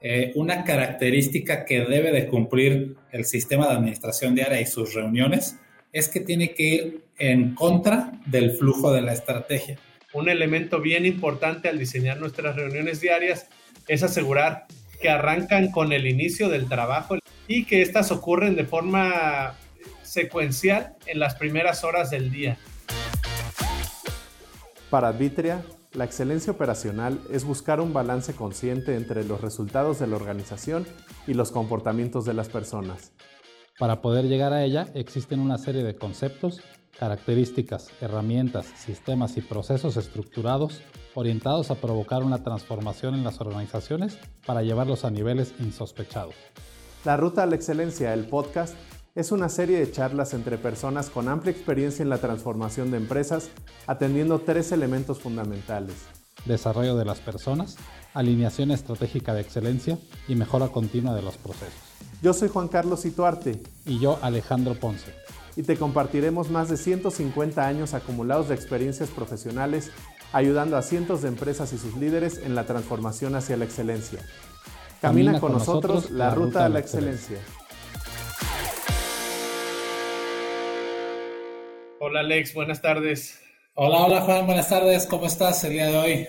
eh, una característica que debe de cumplir el sistema de administración diaria y sus reuniones es que tiene que ir en contra del flujo de la estrategia. Un elemento bien importante al diseñar nuestras reuniones diarias es asegurar que arrancan con el inicio del trabajo y que éstas ocurren de forma secuencial en las primeras horas del día. Para Advitria, la excelencia operacional es buscar un balance consciente entre los resultados de la organización y los comportamientos de las personas. Para poder llegar a ella existen una serie de conceptos, características, herramientas, sistemas y procesos estructurados orientados a provocar una transformación en las organizaciones para llevarlos a niveles insospechados. La Ruta a la Excelencia, el podcast, es una serie de charlas entre personas con amplia experiencia en la transformación de empresas, atendiendo tres elementos fundamentales. Desarrollo de las personas, alineación estratégica de excelencia y mejora continua de los procesos. Yo soy Juan Carlos Ituarte. Y yo Alejandro Ponce. Y te compartiremos más de 150 años acumulados de experiencias profesionales, ayudando a cientos de empresas y sus líderes en la transformación hacia la excelencia. Camina, con, nosotros, la, ruta a la excelencia. Hola Alex, buenas tardes. Hola, hola Juan, buenas tardes. ¿Cómo estás el día de hoy?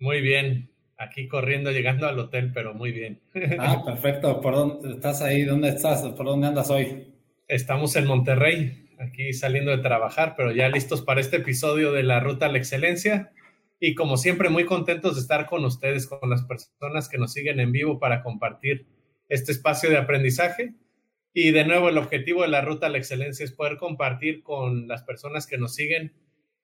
Muy bien, aquí corriendo, llegando al hotel, pero muy bien. Ah, perfecto. ¿Por dónde estás ahí? ¿Dónde estás? ¿Por dónde andas hoy? Estamos en Monterrey, aquí saliendo de trabajar, pero ya listos para este episodio de la Ruta a la Excelencia. Y como siempre, muy contentos de estar con ustedes, con las personas que nos siguen en vivo para compartir este espacio de aprendizaje y de nuevo, el objetivo de la ruta a la excelencia es poder compartir con las personas que nos siguen,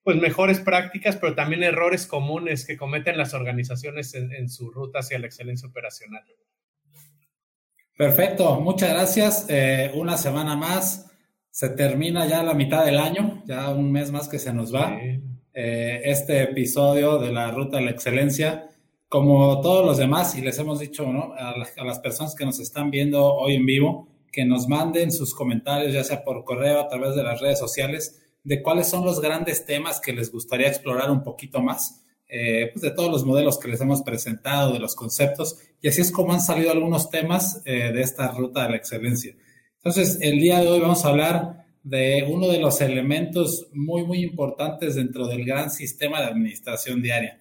pues mejores prácticas, pero también errores comunes que cometen las organizaciones en, su ruta hacia la excelencia operacional. Perfecto, muchas gracias. Eh, una semana más, se termina ya la mitad del año, ya un mes más que se nos va. Eh, este episodio de la ruta a la excelencia, como todos los demás, y les hemos dicho a las personas que nos están viendo hoy en vivo, que nos manden sus comentarios, ya sea por correo, a través de las redes sociales, de cuáles son los grandes temas que les gustaría explorar un poquito más, eh, pues de todos los modelos que les hemos presentado, de los conceptos, y así es como han salido algunos temas eh, de esta ruta de la excelencia. Entonces, el día de hoy vamos a hablar de uno de los elementos muy, muy importantes dentro del gran sistema de administración diaria,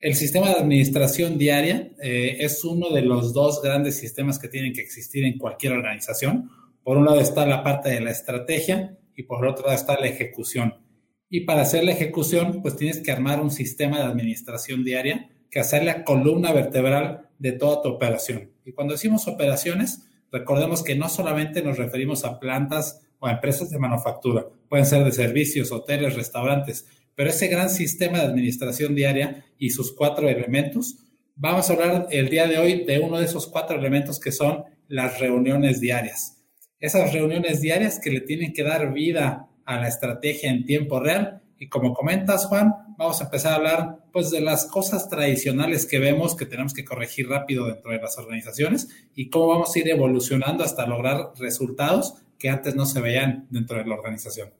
el sistema de administración diaria eh, es uno de los dos grandes sistemas que tienen que existir en cualquier organización. Por un lado está la parte de la estrategia y por otro lado está la ejecución. Y para hacer la ejecución, pues tienes que armar un sistema de administración diaria que hacer la columna vertebral de toda tu operación. Y cuando decimos operaciones, recordemos que no solamente nos referimos a plantas o a empresas de manufactura, pueden ser de servicios, hoteles, restaurantes, pero ese gran sistema de administración diaria y sus cuatro elementos, vamos a hablar el día de hoy de uno de esos cuatro elementos que son las reuniones diarias. Esas reuniones diarias que le tienen que dar vida a la estrategia en tiempo real. Y como comentas, Juan, vamos a empezar a hablar pues de las cosas tradicionales que vemos que tenemos que corregir rápido dentro de las organizaciones y cómo vamos a ir evolucionando hasta lograr resultados que antes no se veían dentro de la organización.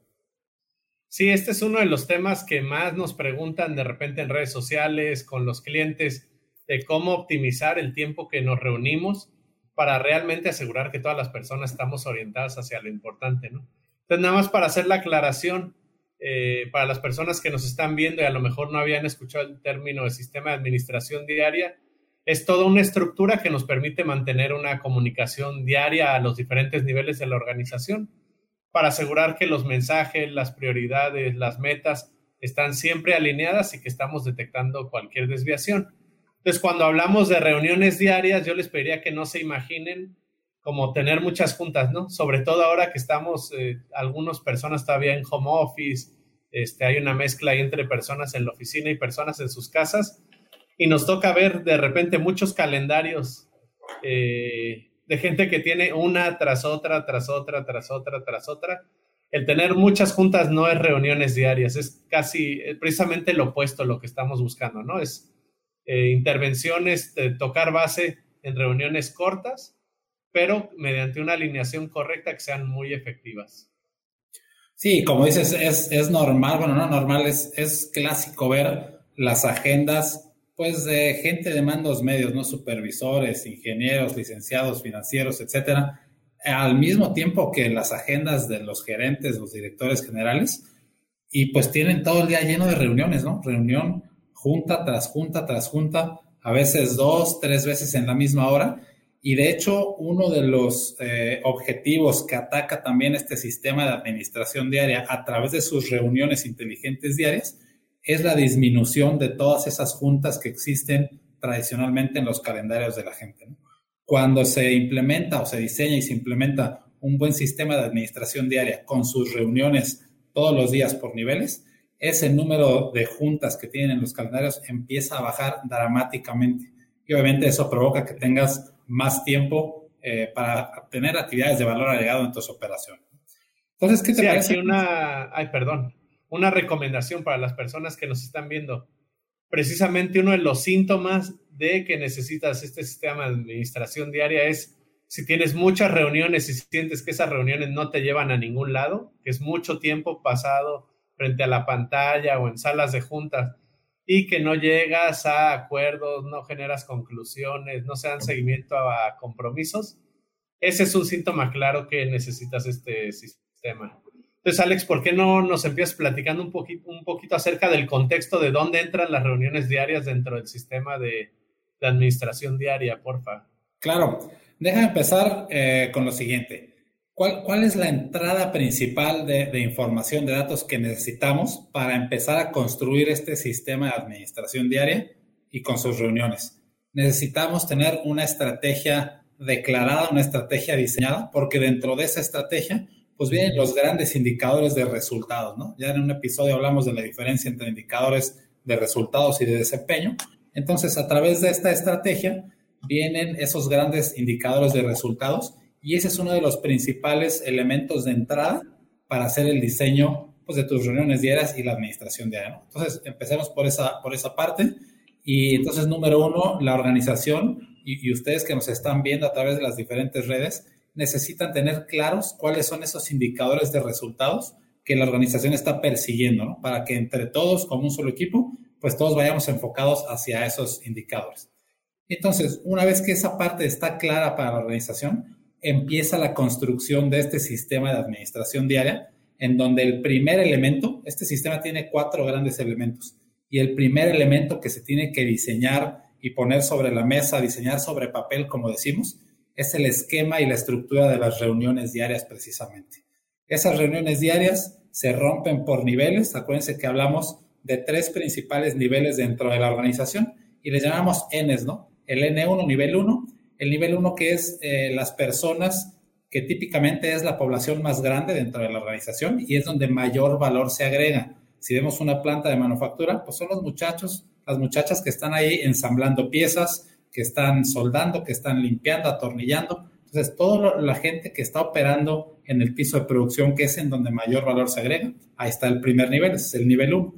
Sí, este es uno de los temas que más nos preguntan de repente en redes sociales, con los clientes, de cómo optimizar el tiempo que nos reunimos para realmente asegurar que todas las personas estamos orientadas hacia lo importante, ¿no? Entonces, nada más para hacer la aclaración, eh, para las personas que nos están viendo y a lo mejor no habían escuchado el término de sistema de administración diaria, es toda una estructura que nos permite mantener una comunicación diaria a los diferentes niveles de la organización para asegurar que los mensajes, las prioridades, las metas están siempre alineadas y que estamos detectando cualquier desviación. Entonces, cuando hablamos de reuniones diarias, yo les pediría que no se imaginen como tener muchas juntas, ¿no? Sobre todo ahora que estamos, eh, algunas personas todavía en home office, este, hay una mezcla entre personas en la oficina y personas en sus casas, y nos toca ver de repente muchos calendarios eh, de gente que tiene una tras otra, tras otra, tras otra, tras otra. El tener muchas juntas no es reuniones diarias, es casi precisamente lo opuesto a lo que estamos buscando, ¿no? Es eh, intervenciones, de tocar base en reuniones cortas, pero mediante una alineación correcta que sean muy efectivas. Sí, como dices, es, es normal, bueno, no normal, es, es clásico ver las agendas pues de gente de mandos medios, ¿no? Supervisores, ingenieros, licenciados, financieros, etcétera, al mismo tiempo que las agendas de los gerentes, los directores generales, y pues tienen todo el día lleno de reuniones, ¿no? Reunión, junta tras junta tras junta, a veces dos, tres veces en la misma hora. Y de hecho, uno de los eh, objetivos que ataca también este sistema de administración diaria a través de sus reuniones inteligentes diarias es la disminución de todas esas juntas que existen tradicionalmente en los calendarios de la gente. Cuando se implementa o se diseña y se implementa un buen sistema de administración diaria con sus reuniones todos los días por niveles, ese número de juntas que tienen en los calendarios empieza a bajar dramáticamente. Y obviamente eso provoca que tengas más tiempo eh, para tener actividades de valor agregado en tus operaciones. Entonces, ¿qué te parece? una, ay, perdón, una recomendación para las personas que nos están viendo. Precisamente uno de los síntomas de que necesitas este sistema de administración diaria es si tienes muchas reuniones y sientes que esas reuniones no te llevan a ningún lado, que es mucho tiempo pasado frente a la pantalla o en salas de juntas y que no llegas a acuerdos, no generas conclusiones, no se dan seguimiento a compromisos, ese es un síntoma claro que necesitas este sistema. Entonces, Alex, ¿por qué no nos empiezas platicando un poquito, un poquito acerca del contexto de dónde entran las reuniones diarias dentro del sistema de, de administración diaria, porfa? Claro. Déjame empezar eh, con lo siguiente. ¿Cuál, ¿Cuál, es la entrada principal de, de, información de datos que necesitamos para empezar a construir este sistema de administración diaria y con sus reuniones? Necesitamos tener una estrategia declarada, una estrategia diseñada, porque dentro de esa estrategia, pues vienen los grandes indicadores de resultados, ¿no? Ya en un episodio hablamos de la diferencia entre indicadores de resultados y de desempeño. Entonces, a través de esta estrategia, vienen esos grandes indicadores de resultados y ese es uno de los principales elementos de entrada para hacer el diseño pues, de tus reuniones diarias y la administración diaria. Entonces, empecemos por esa, por esa parte. Y entonces, número uno, la organización y, ustedes que nos están viendo a través de las diferentes redes necesitan tener claros cuáles son esos indicadores de resultados que la organización está persiguiendo. Para que entre todos, como un solo equipo, pues todos vayamos enfocados hacia esos indicadores. Entonces, una vez que esa parte está clara para la organización, empieza la construcción de este sistema de administración diaria, en donde el primer elemento, este sistema tiene cuatro grandes elementos, y el primer elemento que se tiene que diseñar y poner sobre la mesa, diseñar sobre papel, como decimos, es el esquema y la estructura de las reuniones diarias precisamente. Esas reuniones diarias se rompen por niveles, acuérdense que hablamos de tres principales niveles dentro de la organización y les llamamos Ns, ¿no? el N1, nivel 1, el nivel 1 que es eh, las personas que típicamente es la población más grande dentro de la organización y es donde mayor valor se agrega. Si vemos una planta de manufactura, pues son los muchachos, las muchachas que están ahí ensamblando piezas, que están soldando, que están limpiando, atornillando. Entonces, toda la gente que está operando en el piso de producción, que es en donde mayor valor se agrega, ahí está el primer nivel, ese es el nivel 1.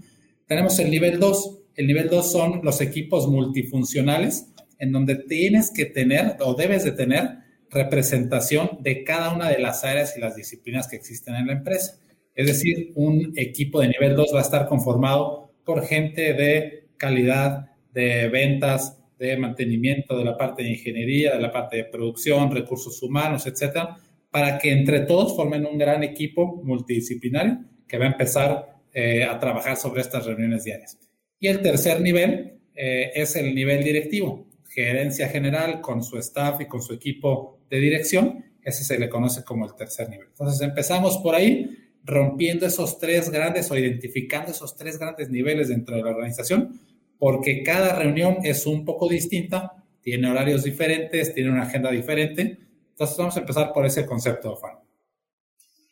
Tenemos el nivel 2. El nivel 2 son los equipos multifuncionales, en donde tienes que tener o debes de tener representación de cada una de las áreas y las disciplinas que existen en la empresa. Es decir, un equipo de nivel 2 va a estar conformado por gente de calidad, de ventas, de mantenimiento, de la parte de ingeniería, de la parte de producción, recursos humanos, etcétera, para que entre todos formen un gran equipo multidisciplinario que va a empezar eh, a trabajar sobre estas reuniones diarias. Y el tercer nivel eh, es el nivel directivo gerencia general con su staff y con su equipo de dirección, ese se le conoce como el tercer nivel. Entonces empezamos por ahí, rompiendo esos tres grandes o identificando esos tres grandes niveles dentro de la organización, porque cada reunión es un poco distinta, tiene horarios diferentes, tiene una agenda diferente. Entonces vamos a empezar por ese concepto, Juan.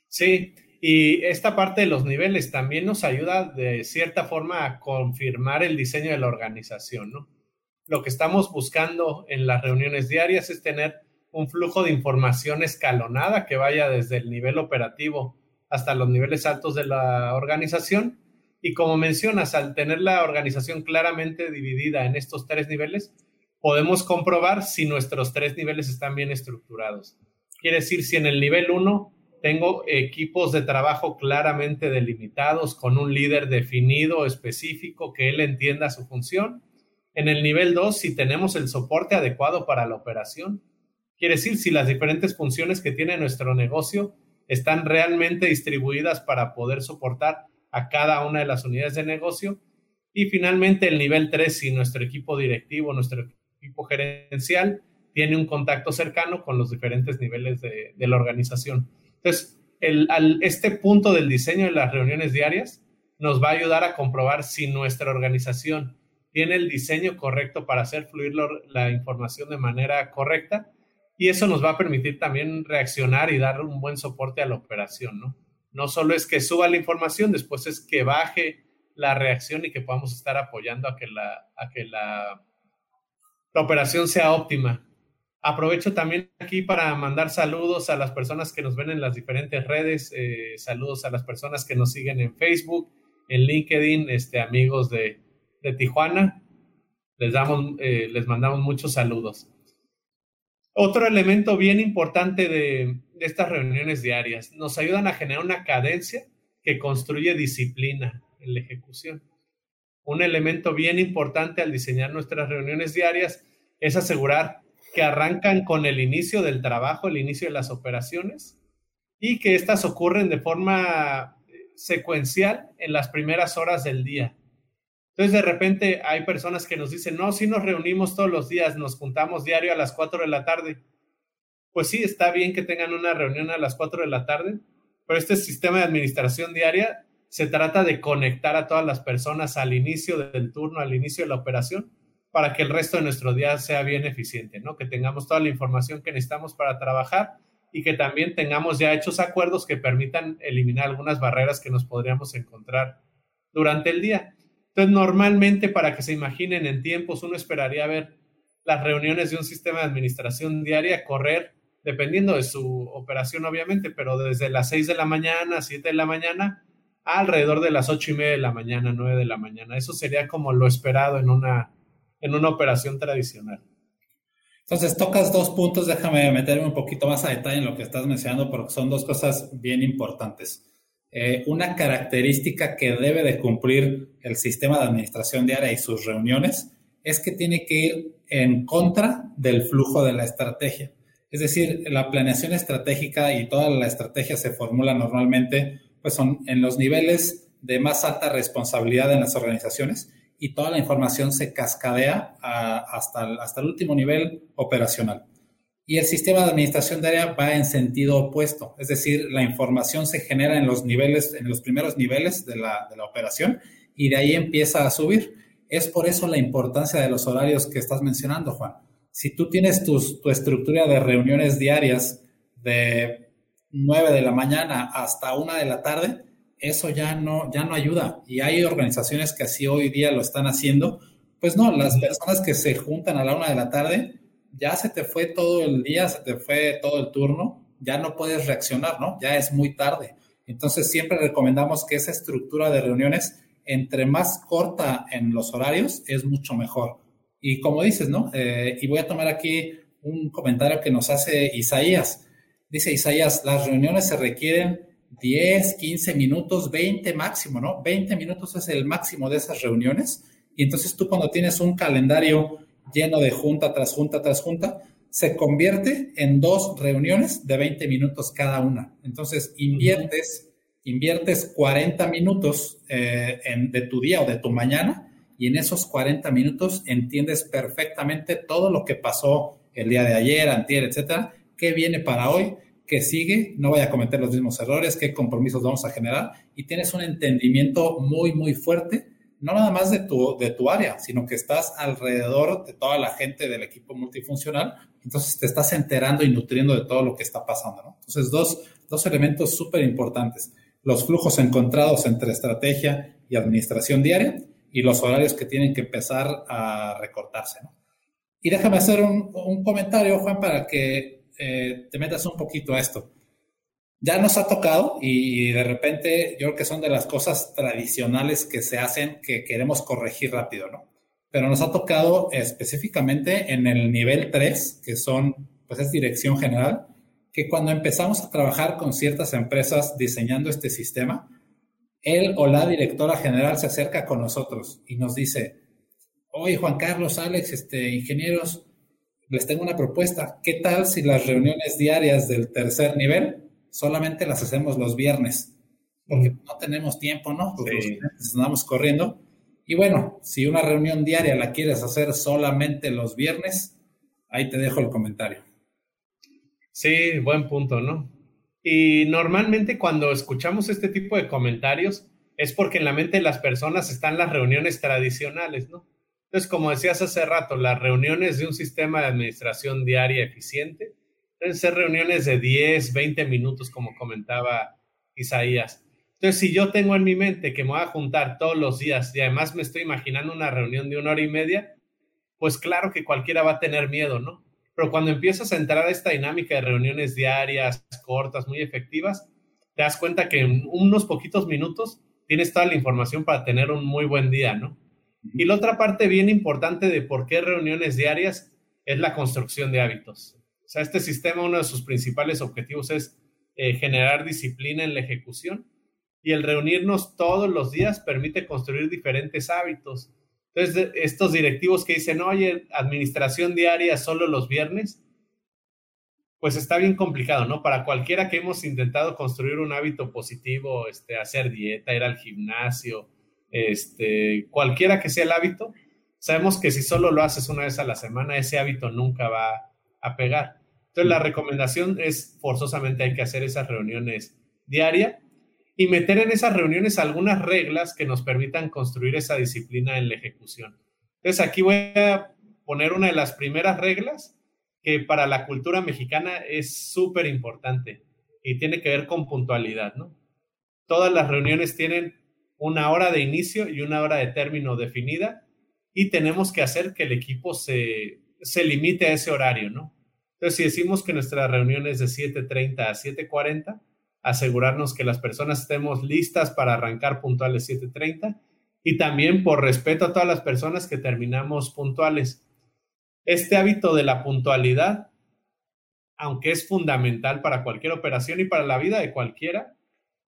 Sí, y esta parte de los niveles también nos ayuda de cierta forma a confirmar el diseño de la organización, ¿no? lo que estamos buscando en las reuniones diarias es tener un flujo de información escalonada que vaya desde el nivel operativo hasta los niveles altos de la organización. Y como mencionas, al tener la organización claramente dividida en estos tres niveles, podemos comprobar si nuestros tres niveles están bien estructurados. Quiere decir, si en el nivel 1 tengo equipos de trabajo claramente delimitados, con un líder definido, específico, que él entienda su función, En el nivel 2, si tenemos el soporte adecuado para la operación. Quiere decir, si las diferentes funciones que tiene nuestro negocio están realmente distribuidas para poder soportar a cada una de las unidades de negocio. Y finalmente el nivel 3, si nuestro equipo directivo, nuestro equipo gerencial tiene un contacto cercano con los diferentes niveles de, la organización. Entonces, el, este punto del diseño de las reuniones diarias nos va a ayudar a comprobar si nuestra organización tiene el diseño correcto para hacer fluir la información de manera correcta y eso nos va a permitir también reaccionar y dar un buen soporte a la operación, ¿no? No solo es que suba la información, después es que baje la reacción y que podamos estar apoyando a que la, a que la, operación sea óptima. Aprovecho también aquí para mandar saludos a las personas que nos ven en las diferentes redes, eh, saludos a las personas que nos siguen en Facebook, en LinkedIn, este, amigos de, de Tijuana. Les, damos, eh, les mandamos muchos saludos. Otro elemento bien importante de, estas reuniones diarias, nos ayudan a generar una cadencia que construye disciplina en la ejecución. Un elemento bien importante al diseñar nuestras reuniones diarias es asegurar que arrancan con el inicio del trabajo, el inicio de las operaciones y que éstas ocurren de forma secuencial en las primeras horas del día. Entonces, de repente hay personas que nos dicen, no, si nos reunimos todos los días, nos juntamos diario a las 4 de la tarde. Pues sí, está bien que tengan una reunión a las 4 de la tarde, pero este sistema de administración diaria se trata de conectar a todas las personas al inicio del turno, al inicio de la operación, para que el resto de nuestro día sea bien eficiente, ¿no? Que tengamos toda la información que necesitamos para trabajar y que también tengamos ya hechos acuerdos que permitan eliminar algunas barreras que nos podríamos encontrar durante el día. Entonces, normalmente para que se imaginen en tiempos, uno esperaría ver las reuniones de un sistema de administración diaria correr, dependiendo de su operación, obviamente, pero desde las 6 de la mañana, 7 de la mañana, alrededor de las ocho y media de la mañana, 9 de la mañana. Eso sería como lo esperado en una, en una operación tradicional. Entonces, tocas dos puntos, déjame meterme un poquito más a detalle en lo que estás mencionando, porque son dos cosas bien importantes. Eh, una característica que debe de cumplir el sistema de administración diaria y sus reuniones es que tiene que ir en contra del flujo de la estrategia. Es decir, la planeación estratégica y toda la estrategia se formula normalmente pues son en los niveles de más alta responsabilidad en las organizaciones y toda la información se cascadea hasta, hasta el último nivel operacional. Y el sistema de administración de área va en sentido opuesto, es decir, la información se genera en los niveles, en los primeros niveles de la, de la operación y de ahí empieza a subir. Es por eso la importancia de los horarios que estás mencionando, Juan. Si tú tienes tu estructura de reuniones diarias de 9 de la mañana hasta 1 de la tarde, eso ya no, ya no ayuda. Y hay organizaciones que así hoy día lo están haciendo. Pues no, las personas que se juntan a la 1 de la tarde, ya se te fue todo el día, se te fue todo el turno, ya no puedes reaccionar, ¿no? Ya es muy tarde. Entonces siempre recomendamos que esa estructura de reuniones, entre más corta en los horarios, es mucho mejor. Y como dices, ¿no? Eh, y voy a tomar aquí un comentario que nos hace Isaías dice Isaías, las reuniones se requieren 10, 15 minutos, 20 máximo, ¿no? 20 minutos es el máximo de esas reuniones. Y entonces tú cuando tienes un calendario lleno de junta tras junta tras junta, se convierte en dos reuniones de 20 minutos cada una. Entonces inviertes, inviertes 40 minutos eh, de tu día o de tu mañana y en esos 40 minutos entiendes perfectamente todo lo que pasó el día de ayer, antier, etcétera, qué viene para hoy, qué sigue, no vaya a cometer los mismos errores, qué compromisos vamos a generar y tienes un entendimiento muy, muy fuerte, no nada más de tu, de tu área, sino que estás alrededor de toda la gente del equipo multifuncional, entonces te estás enterando y nutriendo de todo lo que está pasando. Entonces, dos, dos elementos súper importantes, los flujos encontrados entre estrategia y administración diaria y los horarios que tienen que empezar a recortarse. Y déjame hacer un, un comentario, Juan, para que eh, te metas un poquito a esto. Ya nos ha tocado y de repente yo creo que son de las cosas tradicionales que se hacen que queremos corregir rápido, ¿no? Pero nos ha tocado específicamente en el nivel 3, que son, pues es dirección general, que cuando empezamos a trabajar con ciertas empresas diseñando este sistema, él o la directora general se acerca con nosotros y nos dice, oye Juan Carlos, Alex, este, ingenieros, les tengo una propuesta. ¿Qué tal si las reuniones diarias del tercer nivel solamente las hacemos los viernes? Porque no tenemos tiempo, ¿no? Porque los andamos corriendo. Y bueno, si una reunión diaria la quieres hacer solamente los viernes, ahí te dejo el comentario. Sí, buen punto, ¿no? Y normalmente cuando escuchamos este tipo de comentarios es porque en la mente de las personas están las reuniones tradicionales, ¿no? Entonces, como decías hace rato, las reuniones de un sistema de administración diaria eficiente deben ser reuniones de 10, 20 minutos, como comentaba Isaías. Entonces, si yo tengo en mi mente que me voy a juntar todos los días y además me estoy imaginando una reunión de una hora y media, pues claro que cualquiera va a tener miedo, ¿no? Pero cuando empiezas a entrar a esta dinámica de reuniones diarias, cortas, muy efectivas, te das cuenta que en unos poquitos minutos tienes toda la información para tener un muy buen día, ¿no? Y la otra parte bien importante de por qué reuniones diarias es la construcción de hábitos. Sea, este sistema, uno de sus principales objetivos es eh, generar disciplina en la ejecución y el reunirnos todos los días permite construir diferentes hábitos. Entonces, estos directivos que dicen, oye, administración diaria solo los viernes, pues está bien complicado, ¿no? Para cualquiera que hemos intentado construir un hábito positivo, este, hacer dieta, ir al gimnasio, este, cualquiera que sea el hábito, sabemos que si solo lo haces una vez a la semana, ese hábito nunca va a pegar. Entonces, la recomendación es forzosamente hay que hacer esas reuniones diarias y meter en esas reuniones algunas reglas que nos permitan construir esa disciplina en la ejecución. Entonces, aquí voy a poner una de las primeras reglas que para la cultura mexicana es súper importante y tiene que ver con puntualidad, ¿no? Todas las reuniones tienen una hora de inicio y una hora de término definida y tenemos que hacer que el equipo se, se limite a ese horario, ¿no? Entonces, si decimos que nuestra reunión es de 7.30 a 7.40, asegurarnos que las personas estemos listas para arrancar puntuales 7.30 y también por respeto a todas las personas que terminamos puntuales. Este hábito de la puntualidad, aunque es fundamental para cualquier operación y para la vida de cualquiera,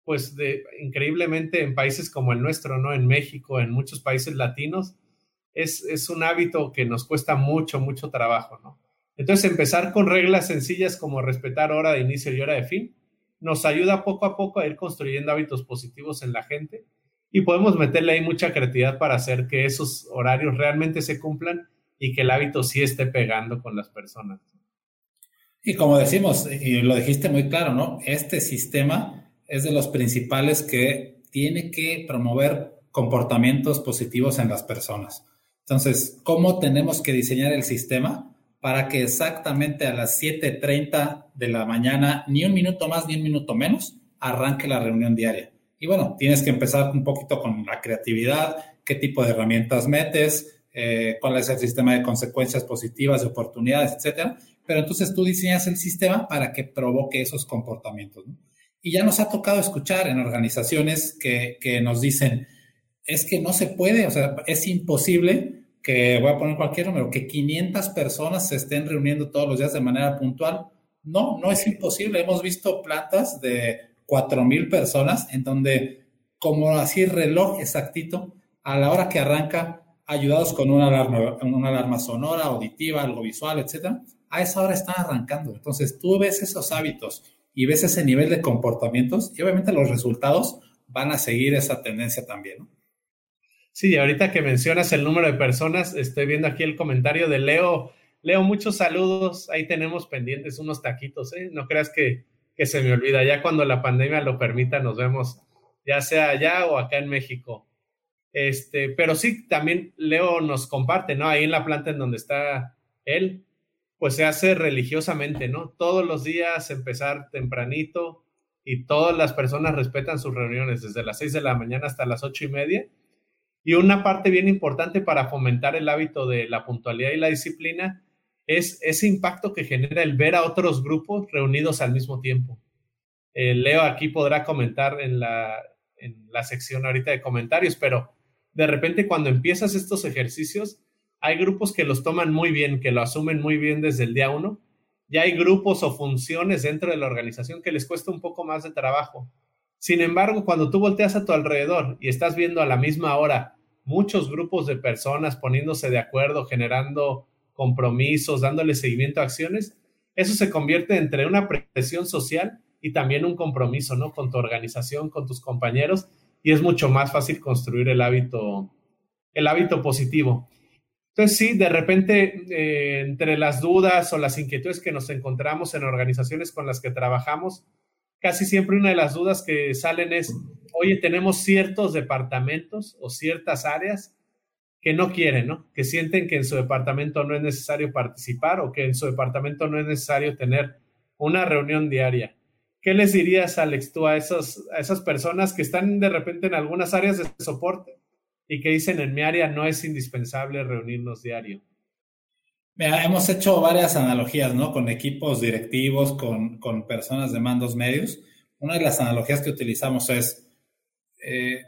pues increíblemente en países como el nuestro, ¿no? En México, en muchos países latinos, es, es un hábito que nos cuesta mucho, mucho trabajo, ¿no? Entonces, empezar con reglas sencillas como respetar hora de inicio y hora de fin, nos ayuda poco a poco a ir construyendo hábitos positivos en la gente y podemos meterle ahí mucha creatividad para hacer que esos horarios realmente se cumplan y que el hábito sí esté pegando con las personas. Y como decimos, y lo dijiste muy claro, ¿no? Este sistema es de los principales que tiene que promover comportamientos positivos en las personas. Entonces, ¿cómo tenemos que diseñar el sistema para que exactamente a las 7.30 de la mañana, ni un minuto más ni un minuto menos, arranque la reunión diaria? Y bueno, tienes que empezar un poquito con la creatividad, qué tipo de herramientas metes, eh, cuál es el sistema de consecuencias positivas, de oportunidades, etcétera. Pero entonces tú diseñas el sistema para que provoque esos comportamientos. Y ya nos ha tocado escuchar en organizaciones que, que, nos dicen, es que no se puede, o sea, es imposible que, voy a poner cualquier número, que 500 personas se estén reuniendo todos los días de manera puntual. No, no es imposible. Hemos visto plantas de 4.000 personas en donde, como así reloj exactito, a la hora que arranca, ayudados con una alarma, una alarma sonora, auditiva, algo visual, etcétera, a esa hora están arrancando. Entonces, tú ves esos hábitos y ves ese nivel de comportamientos y obviamente los resultados van a seguir esa tendencia también, ¿no? Sí, ahorita que mencionas el número de personas, estoy viendo aquí el comentario de Leo. Leo, muchos saludos. Ahí tenemos pendientes unos taquitos, ¿eh? No creas que, que se me olvida. Ya cuando la pandemia lo permita, nos vemos, ya sea allá o acá en México. Este, pero sí, también Leo nos comparte, ¿no? Ahí en la planta en donde está él, pues se hace religiosamente, ¿no? Todos los días empezar tempranito y todas las personas respetan sus reuniones desde las seis de la mañana hasta las ocho y media. Y una parte bien importante para fomentar el hábito de la puntualidad y la disciplina es ese impacto que genera el ver a otros grupos reunidos al mismo tiempo. Eh, Leo aquí podrá comentar en la, en la sección ahorita de comentarios, pero de repente cuando empiezas estos ejercicios, hay grupos que los toman muy bien, que lo asumen muy bien desde el día uno. Y hay grupos o funciones dentro de la organización que les cuesta un poco más de trabajo. Sin embargo, cuando tú volteas a tu alrededor y estás viendo a la misma hora muchos grupos de personas poniéndose de acuerdo, generando compromisos, dándole seguimiento a acciones, eso se convierte entre una presión social y también un compromiso, ¿no? Con tu organización, con tus compañeros, y es mucho más fácil construir el hábito, el hábito positivo. Entonces, sí, de repente, eh, entre las dudas o las inquietudes que nos encontramos en organizaciones con las que trabajamos, casi siempre una de las dudas que salen es, oye, tenemos ciertos departamentos o ciertas áreas que no quieren, ¿no? Que sienten que en su departamento no es necesario participar o que en su departamento no es necesario tener una reunión diaria. ¿Qué les dirías, Alex, tú a, esos, a esas personas que están de repente en algunas áreas de soporte y que dicen en mi área no es indispensable reunirnos diario? Mira, hemos hecho varias analogías, ¿no? Con equipos directivos, con, con personas de mandos medios. Una de las analogías que utilizamos es, eh,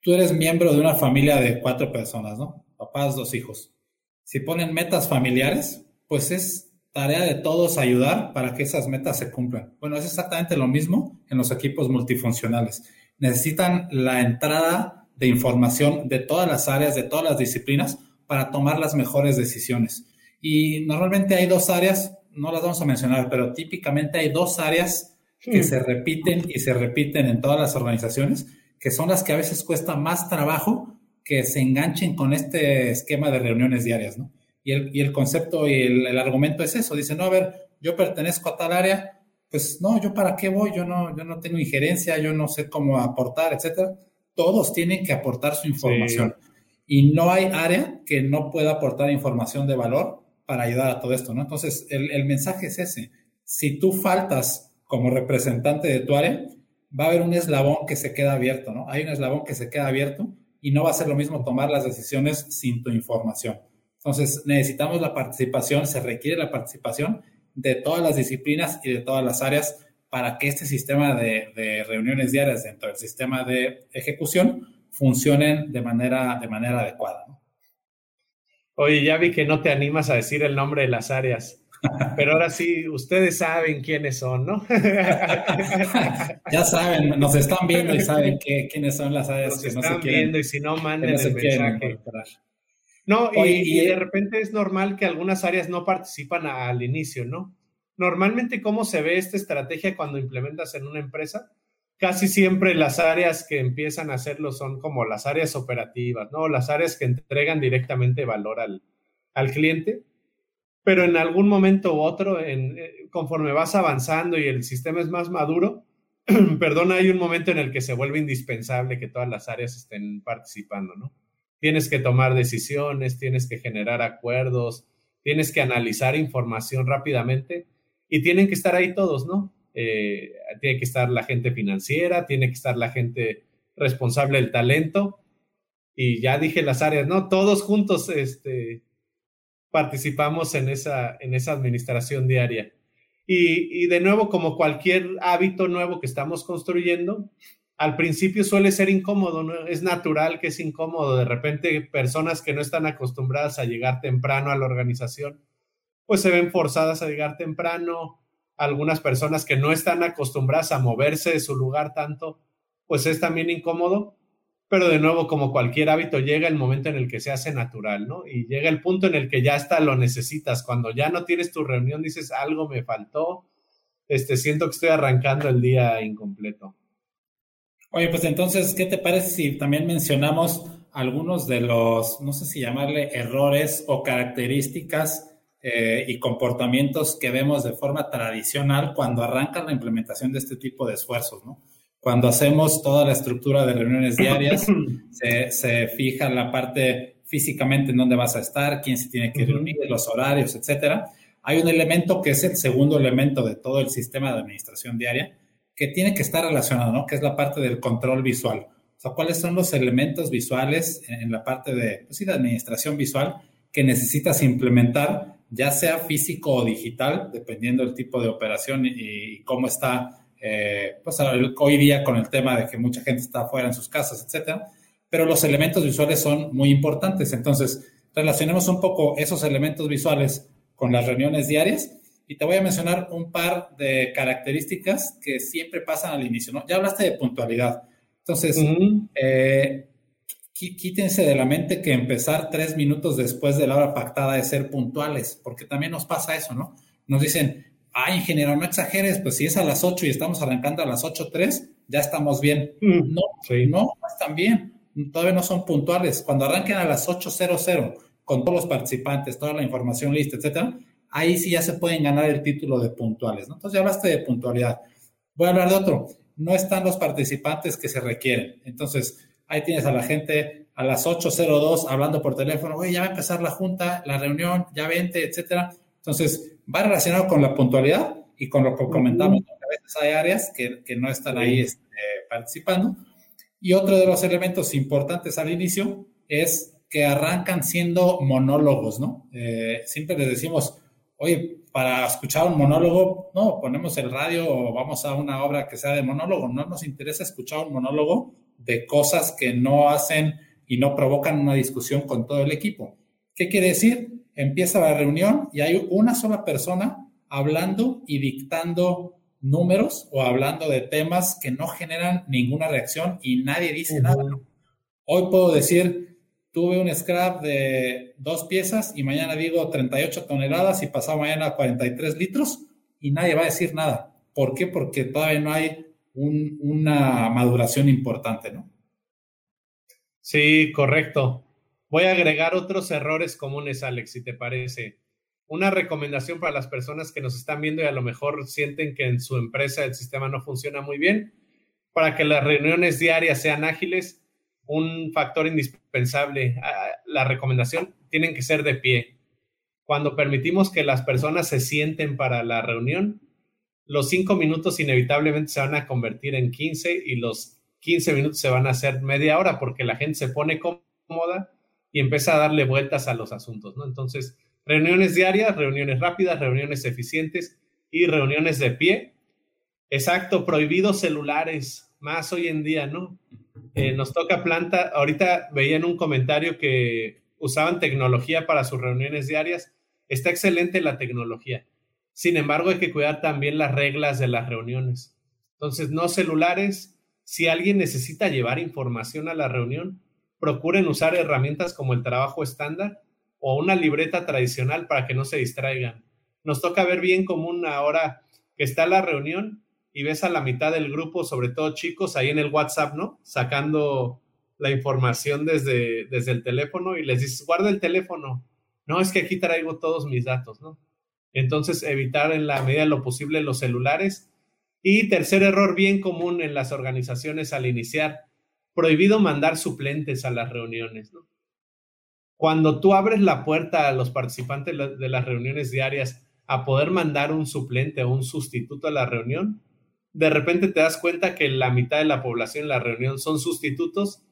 tú eres miembro de una familia de cuatro personas, ¿no? Papás, dos hijos. Si ponen metas familiares, pues es tarea de todos ayudar para que esas metas se cumplan. Bueno, es exactamente lo mismo en los equipos multifuncionales. Necesitan la entrada de información de todas las áreas, de todas las disciplinas, para tomar las mejores decisiones. Y normalmente hay dos áreas, no las vamos a mencionar, pero típicamente hay dos áreas que se repiten y se repiten en todas las organizaciones que son las que a veces cuesta más trabajo que se enganchen con este esquema de reuniones diarias, ¿no? Y el, y el concepto y el, argumento es eso, dice, no, a ver, yo pertenezco a tal área, pues no, yo para qué voy, yo no, yo no tengo injerencia, yo no sé cómo aportar, etcétera. Todos tienen que aportar su información. Y no hay área que no pueda aportar información de valor para ayudar a todo esto, ¿no? Entonces, el, mensaje es ese. Si tú faltas como representante de tu área, va a haber un eslabón que se queda abierto, ¿no? Hay un eslabón que se queda abierto y no va a ser lo mismo tomar las decisiones sin tu información. Entonces, necesitamos la participación, se requiere la participación de todas las disciplinas y de todas las áreas para que este sistema de, reuniones diarias dentro del sistema de ejecución funcionen de manera, de manera adecuada. Oye, ya vi que no te animas a decir el nombre de las áreas. Pero ahora sí, ustedes saben quiénes son, ¿no? ya saben, nos están viendo y saben quiénes son las áreas que no están viendo y si no, manden el mensaje. No, y, de repente es normal que algunas áreas no participan al inicio, ¿no? Normalmente, ¿cómo se ve esta estrategia cuando implementas en una empresa? Casi siempre las áreas que empiezan a hacerlo son como las áreas operativas, ¿no? Las áreas que entregan directamente valor al, al cliente pero en algún momento u otro, eh, conforme vas avanzando y el sistema es más maduro, perdón, hay un momento en el que se vuelve indispensable que todas las áreas estén participando, ¿no? Tienes que tomar decisiones, tienes que generar acuerdos, tienes que analizar información rápidamente y tienen que estar ahí todos, ¿no? Eh, tiene que estar la gente financiera, tiene que estar la gente responsable del talento y ya dije las áreas, ¿no? Todos juntos, este, participamos en esa, en esa administración diaria. Y, de nuevo, como cualquier hábito nuevo que estamos construyendo, al principio suele ser incómodo, es natural que es incómodo. De repente, personas que no están acostumbradas a llegar temprano a la organización, pues se ven forzadas a llegar temprano. Algunas personas que no están acostumbradas a moverse de su lugar tanto, pues es también incómodo pero de nuevo, como cualquier hábito, llega el momento en el que se hace natural, ¿no? Y llega el punto en el que ya hasta lo necesitas. Cuando ya no tienes tu reunión, dices, algo me faltó, este, siento que estoy arrancando el día incompleto. Oye, pues entonces, ¿qué te parece si también mencionamos algunos de los, no sé si llamarle errores o características eh, y comportamientos que vemos de forma tradicional cuando arranca la implementación de este tipo de esfuerzos, ¿no? Cuando hacemos toda la estructura de reuniones diarias, se, fija la parte físicamente en dónde vas a estar, quién se tiene que reunir, los horarios, etcétera. Hay un elemento que es el segundo elemento de todo el sistema de administración diaria que tiene que estar relacionado, ¿no? Que es la parte del control visual. O sea, ¿cuáles son los elementos visuales en la parte de, pues de administración visual que necesitas implementar, ya sea físico o digital, dependiendo del tipo de operación y cómo está eh, pues hoy día con el tema de que mucha gente está afuera en sus casas, etcétera, pero los elementos visuales son muy importantes. Entonces, relacionemos un poco esos elementos visuales con las reuniones diarias y te voy a mencionar un par de características que siempre pasan al inicio, ¿no? Ya hablaste de puntualidad. Entonces, eh, quítense de la mente que empezar tres minutos después de la hora pactada es ser puntuales, porque también nos pasa eso, ¿no? Nos dicen, ah, ingeniero, no exageres, pues si es a las 8 y estamos arrancando a las 8.03, ya estamos bien. Mm, no, no, no están bien. Todavía no son puntuales. Cuando arranquen a las 8.00 con todos los participantes, toda la información lista, etcétera, ahí sí ya se pueden ganar el título de puntuales, ¿no? Entonces ya hablaste de puntualidad. Voy a hablar de otro. No están los participantes que se requieren. Entonces, ahí tienes a la gente a las 8.02 hablando por teléfono, oye, ya va a empezar la junta, la reunión, ya vente, etcétera. Entonces, va relacionado con la puntualidad y con lo que comentamos, a veces hay áreas que, que no están ahí este, participando. Y otro de los elementos importantes al inicio es que arrancan siendo monólogos, ¿no? Eh, siempre les decimos, oye, para escuchar un monólogo, no, ponemos el radio o vamos a una obra que sea de monólogo. No nos interesa escuchar un monólogo de cosas que no hacen y no provocan una discusión con todo el equipo. ¿Qué quiere decir? Empieza la reunión y hay una sola persona hablando y dictando números o hablando de temas que no generan ninguna reacción y nadie dice nada. Hoy puedo decir, tuve un scrap de dos piezas y mañana digo 38 toneladas y pasado mañana 43 litros y nadie va a decir nada. ¿Por qué? Porque todavía no hay una maduración importante, ¿no? Sí, correcto. Voy a agregar otros errores comunes, Alex, si te parece. Una recomendación para las personas que nos están viendo y a lo mejor sienten que en su empresa el sistema no funciona muy bien, para que las reuniones diarias sean ágiles, un factor indispensable, ah, la recomendación, tienen que ser de pie. Cuando permitimos que las personas se sienten para la reunión, los cinco minutos inevitablemente se van a convertir en 15 y los 15 minutos se van a hacer media hora porque la gente se pone cómoda y empieza a darle vueltas a los asuntos, ¿no? Entonces, reuniones diarias, reuniones rápidas, reuniones eficientes y reuniones de pie. Exacto, prohibidos celulares, más hoy en día, ¿no? Eh, nos toca planta, ahorita veía en un comentario que usaban tecnología para sus reuniones diarias. Está excelente la tecnología sin embargo, hay que cuidar también las reglas de las reuniones. Entonces, no celulares. Si alguien necesita llevar información a la reunión, procuren usar herramientas como el trabajo estándar o una libreta tradicional para que no se distraigan. Nos toca ver bien común ahora que está la reunión y ves a la mitad del grupo, sobre todo chicos, ahí en el WhatsApp, ¿no? Sacando la información desde, desde el teléfono y les dices, guarda el teléfono. No, es que aquí traigo todos mis datos, ¿no? Entonces, evitar en la medida de lo posible los celulares. Y tercer error bien común en las organizaciones al iniciar, prohibido mandar suplentes a las reuniones. Cuando tú abres la puerta a los participantes de las reuniones diarias a poder mandar un suplente o un sustituto a la reunión, de repente te das cuenta que la mitad de la población en la reunión son sustitutos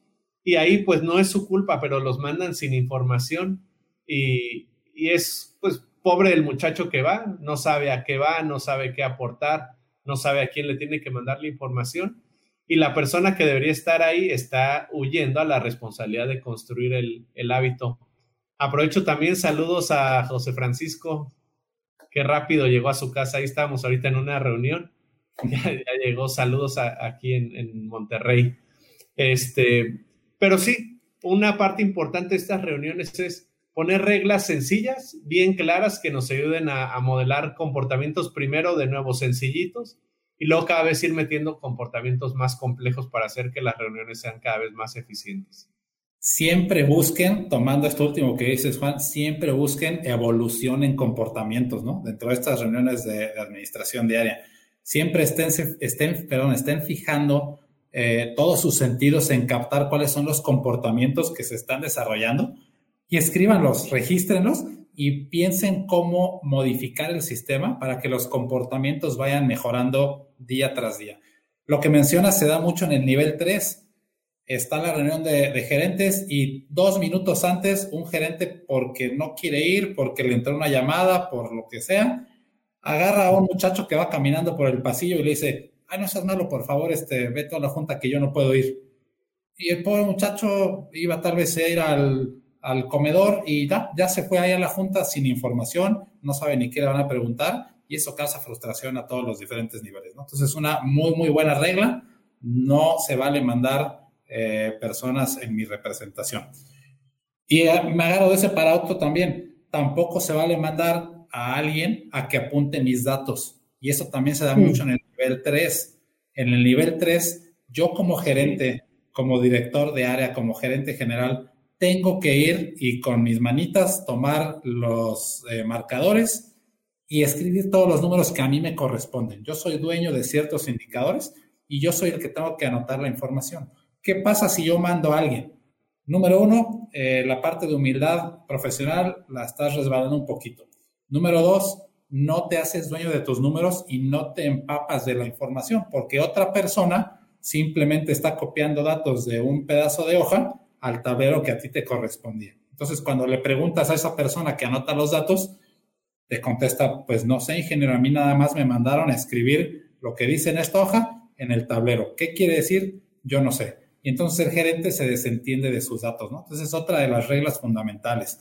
y ahí pues no es su culpa, pero los mandan sin información y, y es pues pobre el muchacho que va, no sabe a qué va, no sabe qué aportar, no sabe a quién le tiene que mandar la información y la persona que debería estar ahí está huyendo a la responsabilidad de construir el, hábito. Aprovecho también saludos a José Francisco, que rápido llegó a su casa, ahí estábamos ahorita en una reunión, ya, llegó, saludos aquí en, en, Monterrey. Este, pero sí, una parte importante de estas reuniones es poner reglas sencillas, bien claras, que nos ayuden a, modelar comportamientos primero de nuevo sencillitos y luego cada vez ir metiendo comportamientos más complejos para hacer que las reuniones sean cada vez más eficientes. Siempre busquen, tomando esto último que dices, Juan, siempre busquen evolución en comportamientos, ¿no? Dentro de estas reuniones de, administración diaria. Siempre estén, estén, perdón, estén fijando eh, todos sus sentidos en captar cuáles son los comportamientos que se están desarrollando y escríbanlos, regístrenlos y piensen cómo modificar el sistema para que los comportamientos vayan mejorando día tras día. Lo que mencionas se da mucho en el nivel 3. Está la reunión de, gerentes y dos minutos antes un gerente porque no quiere ir, porque le entró una llamada, por lo que sea, agarra a un muchacho que va caminando por el pasillo y le dice, ay, no seas malo, por favor, este, vete a la junta que yo no puedo ir. Y el pobre muchacho iba tal vez a ir al, al comedor y ya, ya se fue ahí a la junta sin información, no sabe ni qué le van a preguntar y eso causa frustración a todos los diferentes niveles. ¿no? Entonces, es una muy, muy buena regla. No se vale mandar eh, personas en mi representación. Y eh, me agarro de ese para otro también. Tampoco se vale mandar a alguien a que apunte mis datos. Y eso también se da mm. mucho en el nivel 3. En el nivel 3, yo como gerente, como director de área, como gerente general, tengo que ir y con mis manitas tomar los eh, marcadores y escribir todos los números que a mí me corresponden. Yo soy dueño de ciertos indicadores y yo soy el que tengo que anotar la información. ¿Qué pasa si yo mando a alguien? Número uno, eh, la parte de humildad profesional la estás resbalando un poquito. Número dos, no te haces dueño de tus números y no te empapas de la información, porque otra persona simplemente está copiando datos de un pedazo de hoja al tablero que a ti te correspondía. Entonces, cuando le preguntas a esa persona que anota los datos, te contesta, pues no sé, ingeniero, a mí nada más me mandaron a escribir lo que dice en esta hoja en el tablero. ¿Qué quiere decir? Yo no sé. Y entonces el gerente se desentiende de sus datos, ¿no? Entonces es otra de las reglas fundamentales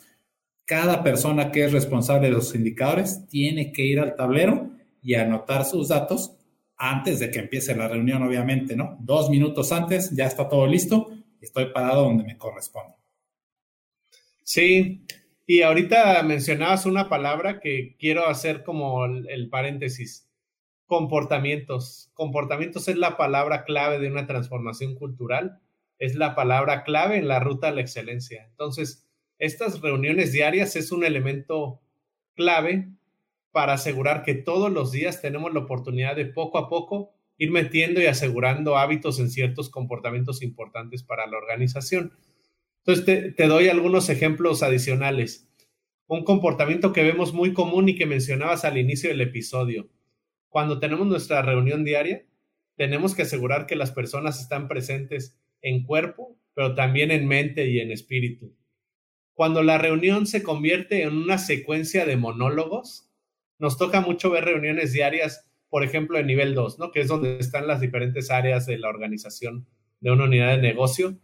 cada persona que es responsable de los indicadores tiene que ir al tablero y anotar sus datos antes de que empiece la reunión, obviamente, ¿no? Dos minutos antes, ya está todo listo estoy parado donde me corresponde. Sí, y ahorita mencionabas una palabra que quiero hacer como el, paréntesis. Comportamientos. Comportamientos es la palabra clave de una transformación cultural, es la palabra clave en la ruta a la excelencia. Entonces, estas reuniones diarias es un elemento clave para asegurar que todos los días tenemos la oportunidad de poco a poco ir metiendo y asegurando hábitos en ciertos comportamientos importantes para la organización. Entonces, te, doy algunos ejemplos adicionales. Un comportamiento que vemos muy común y que mencionabas al inicio del episodio. Cuando tenemos nuestra reunión diaria, tenemos que asegurar que las personas están presentes en cuerpo, pero también en mente y en espíritu cuando la reunión se convierte en una secuencia de monólogos, nos toca mucho ver reuniones diarias, por ejemplo, en nivel 2, ¿no? Que es donde están las diferentes áreas de la organización de una unidad de negocio,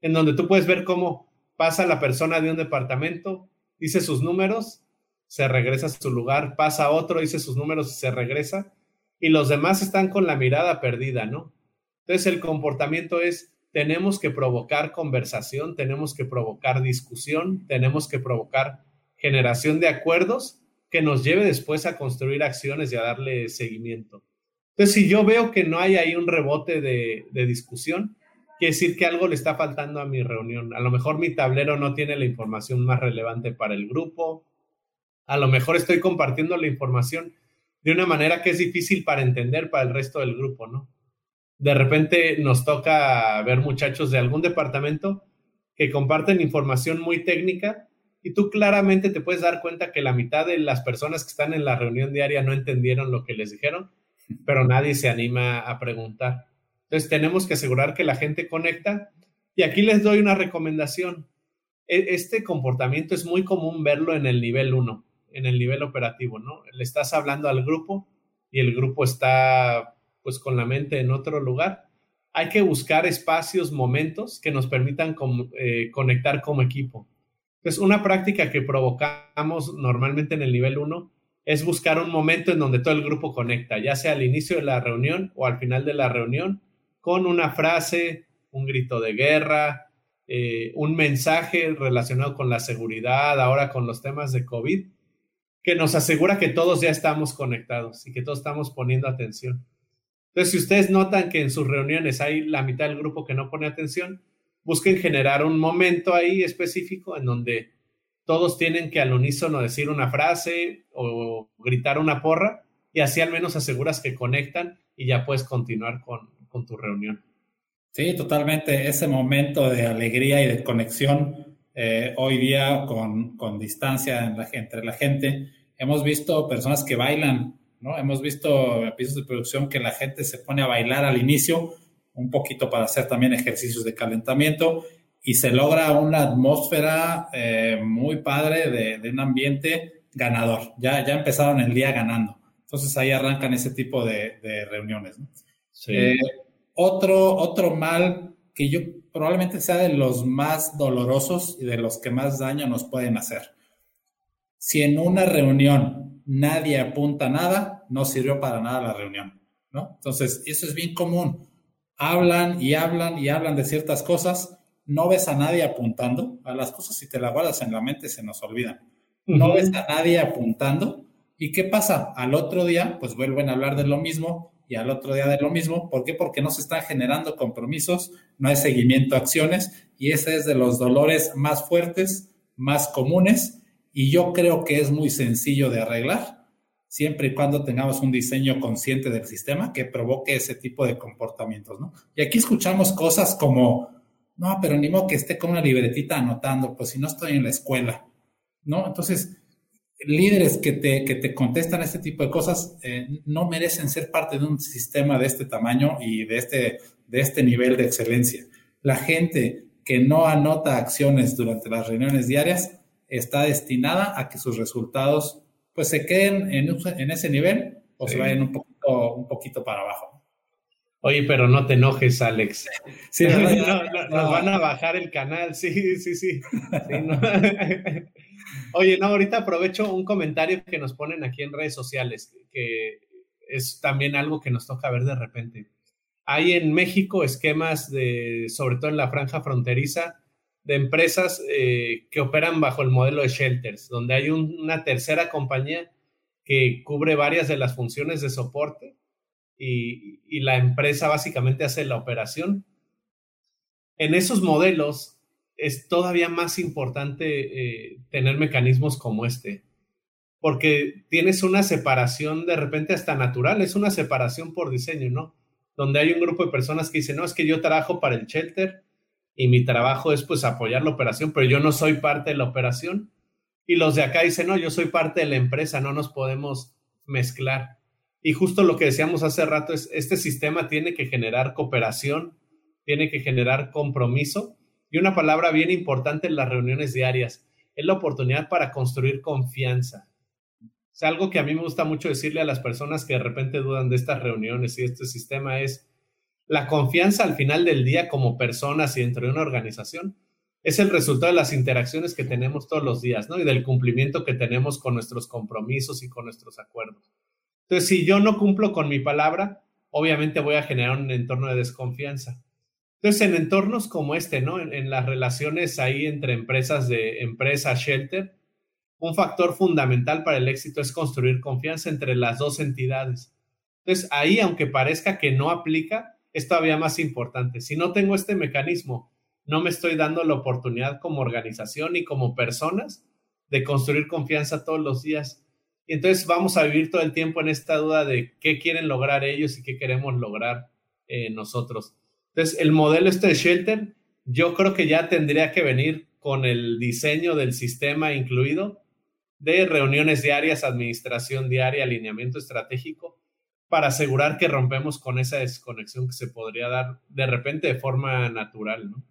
en donde tú puedes ver cómo pasa la persona de un departamento, dice sus números, se regresa a su lugar, pasa otro, dice sus números y se regresa, y los demás están con la mirada perdida, ¿no? Entonces el comportamiento es tenemos que provocar conversación, tenemos que provocar discusión, tenemos que provocar generación de acuerdos que nos lleve después a construir acciones y a darle seguimiento. Entonces, si yo veo que no hay ahí un rebote de, discusión, quiere decir que algo le está faltando a mi reunión. A lo mejor mi tablero no tiene la información más relevante para el grupo. A lo mejor estoy compartiendo la información de una manera que es difícil para entender para el resto del grupo, ¿no? de repente nos toca ver muchachos de algún departamento que comparten información muy técnica y tú claramente te puedes dar cuenta que la mitad de las personas que están en la reunión diaria no entendieron lo que les dijeron, pero nadie se anima a preguntar. Entonces tenemos que asegurar que la gente conecta y aquí les doy una recomendación. E, este comportamiento es muy común verlo en el nivel 1, en el nivel operativo, ¿no? Le estás hablando al grupo y el grupo está pues con la mente en otro lugar. Hay que buscar espacios, momentos que nos permitan eh, conectar como equipo. Entonces, una práctica que provocamos normalmente en el nivel 1 es buscar un momento en donde todo el grupo conecta, ya sea al inicio de la reunión o al final de la reunión, con una frase, un grito de guerra, eh, un mensaje relacionado con la seguridad, ahora con los temas de COVID, que nos asegura que todos ya estamos conectados y que todos estamos poniendo atención. Entonces, si ustedes notan que en sus reuniones hay la mitad del grupo que no pone atención, busquen generar un momento ahí específico en donde todos tienen que al unísono decir una frase o gritar una porra y así al menos aseguras que conectan y ya puedes continuar con, tu reunión. Sí, totalmente. Ese momento de alegría y de conexión eh, hoy día con, distancia entre la gente. Hemos visto personas que bailan ¿no? Hemos visto pisos de producción que la gente se pone a bailar al inicio, un poquito para hacer también ejercicios de calentamiento y se logra una atmósfera eh, muy padre de, un ambiente ganador. Ya, ya empezaron el día ganando. Entonces ahí arrancan ese tipo de, reuniones. Eh, otro, otro mal que yo probablemente sea de los más dolorosos y de los que más daño nos pueden hacer. Si en una reunión nadie apunta nada, no sirvió para nada la reunión, ¿no? Entonces, eso es bien común. Hablan y hablan y hablan de ciertas cosas, no ves a nadie apuntando, a las cosas si te las guardas en la mente se nos olvidan. No ves a nadie apuntando. ¿Y qué pasa? Al otro día, pues vuelven a hablar de lo mismo y al otro día de lo mismo. ¿Por qué? Porque no se están generando compromisos, no hay seguimiento a acciones y ese es de los dolores más fuertes, más comunes y yo creo que es muy sencillo de arreglar siempre y cuando tengamos un diseño consciente del sistema que provoque ese tipo de comportamientos, ¿no? Y aquí escuchamos cosas como, no, pero ni modo que esté con una libretita anotando, pues si no estoy en la escuela, ¿no? Entonces, líderes que te, que te contestan este tipo de cosas eh, no merecen ser parte de un sistema de este tamaño y de este, de este nivel de excelencia. La gente que no anota acciones durante las reuniones diarias está destinada a que sus resultados pues se queden en, en ese nivel o se vayan un poquito, un poquito para abajo. Oye, pero no te enojes, Alex. Sí, no, nos van a bajar el canal, sí, sí, sí. Oye, no, ahorita aprovecho un comentario que nos ponen aquí en redes sociales, que es también algo que nos toca ver de repente. Hay en México esquemas de, sobre todo en la franja fronteriza, de empresas eh, que operan bajo el modelo de shelters, donde hay una tercera compañía que cubre varias de las funciones de soporte y, la empresa básicamente hace la operación. En esos modelos es todavía más importante eh, tener mecanismos como este, porque tienes una separación de repente hasta natural, es una separación por diseño, ¿no? Donde hay un grupo de personas que dicen, no, es que yo trabajo para el shelter y mi trabajo es pues apoyar la operación, pero yo no soy parte de la operación. Y los de acá dicen, no, yo soy parte de la empresa, no nos podemos mezclar. Y justo lo que decíamos hace rato es, este sistema tiene que generar cooperación, tiene que generar compromiso. Y una palabra bien importante en las reuniones diarias, es la oportunidad para construir confianza. Es algo que a mí me gusta mucho decirle a las personas que de repente dudan de estas reuniones y este sistema es, la confianza al final del día como personas y dentro de una organización es el resultado de las interacciones que tenemos todos los días, ¿no? Y del cumplimiento que tenemos con nuestros compromisos y con nuestros acuerdos. Entonces, si yo no cumplo con mi palabra, obviamente voy a generar un entorno de desconfianza. Entonces, en entornos como este, ¿no? En, las relaciones ahí entre empresas de empresa, shelter, un factor fundamental para el éxito es construir confianza entre las dos entidades. Entonces, ahí, aunque parezca que no aplica, es todavía más importante. Si no tengo este mecanismo, no me estoy dando la oportunidad como organización y como personas de construir confianza todos los días. Y entonces vamos a vivir todo el tiempo en esta duda de qué quieren lograr ellos y qué queremos lograr eh, nosotros. Entonces, el modelo este de Shelter, yo creo que ya tendría que venir con el diseño del sistema incluido de reuniones diarias, administración diaria, alineamiento estratégico, para asegurar que rompemos con esa desconexión que se podría dar de repente de forma natural, ¿no?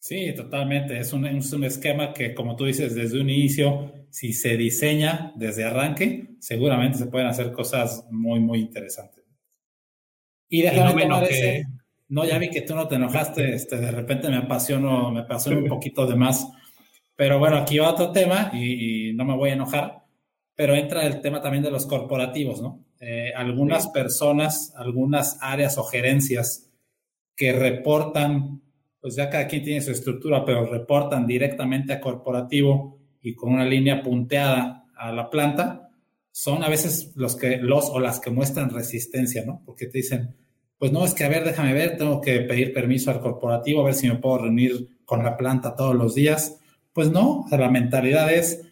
Sí, totalmente. Es un, es un esquema que, como tú dices, desde un inicio, si se diseña desde arranque, seguramente se pueden hacer cosas muy, muy interesantes. Y déjame no, ese, no, ya vi que tú no te enojaste, este, de repente me apasionó, me apasionó un poquito de más. Pero bueno, aquí va otro tema y, y no me voy a enojar, pero entra el tema también de los corporativos, ¿no? Eh, algunas personas, algunas áreas o gerencias que reportan, pues ya cada quien tiene su estructura, pero reportan directamente a corporativo y con una línea punteada a la planta, son a veces los que los o las que muestran resistencia, ¿no? Porque te dicen, pues no, es que a ver, déjame ver, tengo que pedir permiso al corporativo, a ver si me puedo reunir con la planta todos los días. Pues no, o sea, la mentalidad es,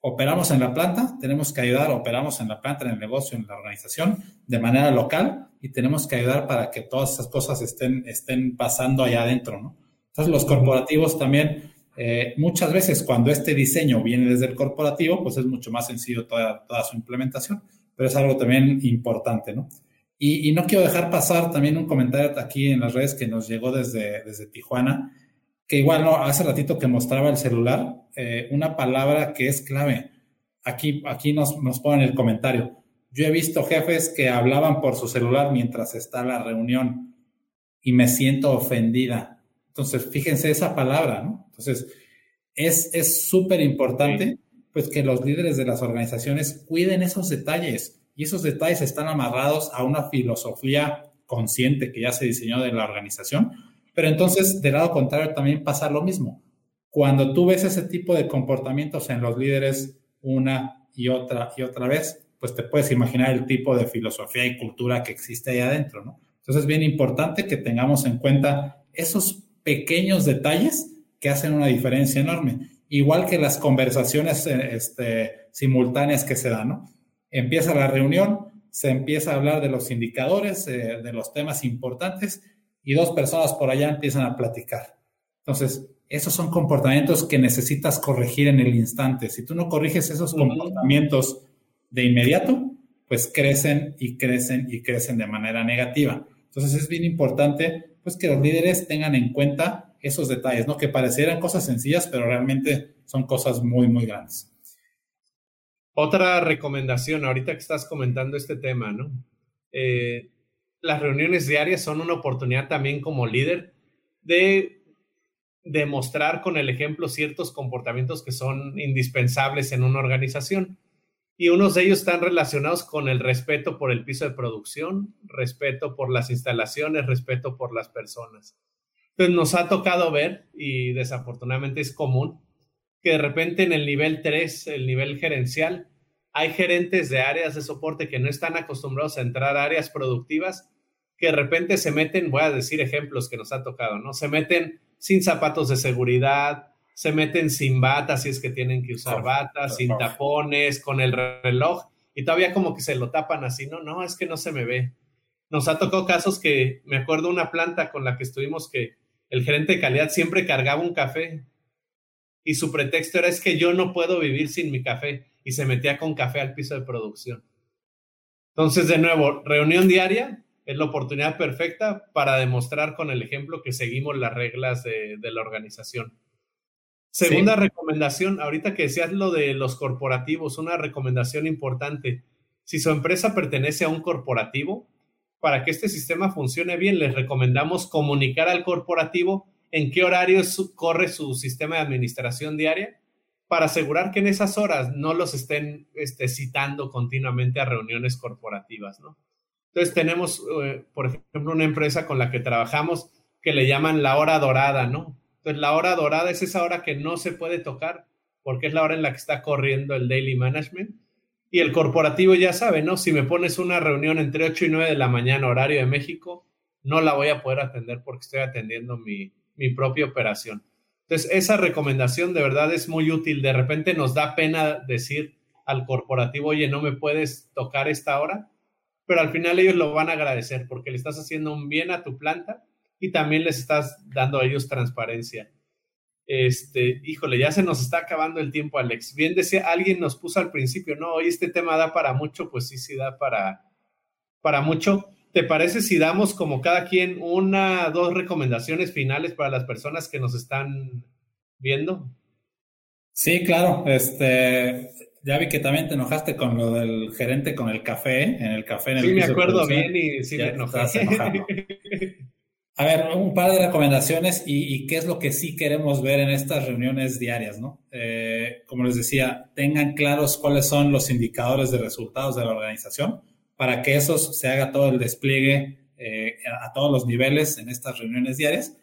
operamos en la planta, tenemos que ayudar, operamos en la planta, en el negocio, en la organización, de manera local y tenemos que ayudar para que todas esas cosas estén, estén pasando allá adentro, ¿no? Entonces, los corporativos también, eh, muchas veces cuando este diseño viene desde el corporativo, pues es mucho más sencillo toda, toda su implementación, pero es algo también importante, ¿no? Y, y, no quiero dejar pasar también un comentario aquí en las redes que nos llegó desde, desde Tijuana, que igual no, hace ratito que mostraba el celular, eh, una palabra que es clave. Aquí, aquí nos, nos ponen el comentario. Yo he visto jefes que hablaban por su celular mientras está la reunión y me siento ofendida. Entonces, fíjense esa palabra, ¿no? Entonces, es súper importante pues que los líderes de las organizaciones cuiden esos detalles y esos detalles están amarrados a una filosofía consciente que ya se diseñó de la organización. Pero entonces, del lado contrario, también pasa lo mismo. Cuando tú ves ese tipo de comportamientos en los líderes una y otra y otra vez, pues te puedes imaginar el tipo de filosofía y cultura que existe ahí adentro, ¿no? Entonces es bien importante que tengamos en cuenta esos pequeños detalles que hacen una diferencia enorme. Igual que las conversaciones eh, este, simultáneas que se dan, ¿no? Empieza la reunión, se empieza a hablar de los indicadores, eh, de los temas importantes, y dos personas por allá empiezan a platicar. Entonces, esos son comportamientos que necesitas corregir en el instante. Si tú no corriges esos comportamientos de inmediato, pues crecen y crecen y crecen de manera negativa. Entonces es bien importante pues que los líderes tengan en cuenta esos detalles, ¿no? Que parecieran cosas sencillas, pero realmente son cosas muy, muy grandes. Otra recomendación, ahorita que estás comentando este tema, ¿no? Eh, las reuniones diarias son una oportunidad también como líder de demostrar con el ejemplo ciertos comportamientos que son indispensables en una organización. Y unos de ellos están relacionados con el respeto por el piso de producción, respeto por las instalaciones, respeto por las personas. Entonces nos ha tocado ver, y desafortunadamente es común, que de repente en el nivel 3, el nivel gerencial, hay gerentes de áreas de soporte que no están acostumbrados a entrar a áreas productivas, que de repente se meten, voy a decir ejemplos que nos ha tocado, ¿no? Se meten sin zapatos de seguridad, se meten sin batas si es que tienen que usar batas, sin tapones, con el reloj, y todavía como que se lo tapan así, no, no, es que no se me ve. Nos ha tocado casos que, me acuerdo una planta con la que estuvimos que el gerente de calidad siempre cargaba un café y su pretexto era es que yo no puedo vivir sin mi café y se metía con café al piso de producción. Entonces, de nuevo, reunión diaria es la oportunidad perfecta para demostrar con el ejemplo que seguimos las reglas de, la organización. Segunda recomendación, ahorita que decías lo de los corporativos, una recomendación importante. Si su empresa pertenece a un corporativo, para que este sistema funcione bien, les recomendamos comunicar al corporativo en qué horario corre su sistema de administración diaria para asegurar que en esas horas no los estén este, citando continuamente a reuniones corporativas, ¿no? Entonces tenemos, eh, por ejemplo, una empresa con la que trabajamos que le llaman la hora dorada, ¿no? Entonces la hora dorada es esa hora que no se puede tocar porque es la hora en la que está corriendo el daily management. Y el corporativo ya sabe, ¿no? Si me pones una reunión entre 8 y 9 de la mañana, horario de México, no la voy a poder atender porque estoy atendiendo mi, mi propia operación. Entonces, esa recomendación de verdad es muy útil. De repente nos da pena decir al corporativo, oye, no me puedes tocar esta hora, pero al final ellos lo van a agradecer porque le estás haciendo un bien a tu planta y también les estás dando a ellos transparencia. Este, híjole, ya se nos está acabando el tiempo, Alex. Bien decía, alguien nos puso al principio, no, hoy este tema da para mucho, pues sí, sí da para, para mucho. ¿Te parece si damos como cada quien una, dos recomendaciones finales para las personas que nos están viendo? Sí, claro. Este, ya vi que también te enojaste con lo del gerente con el café, en el café. En el sí, me acuerdo bien y sí me enojé. A ver, un par de recomendaciones y, qué es lo que sí queremos ver en estas reuniones diarias, ¿no? Eh, como les decía, tengan claros cuáles son los indicadores de resultados de la organización para que eso se haga todo el despliegue eh, a todos los niveles en estas reuniones diarias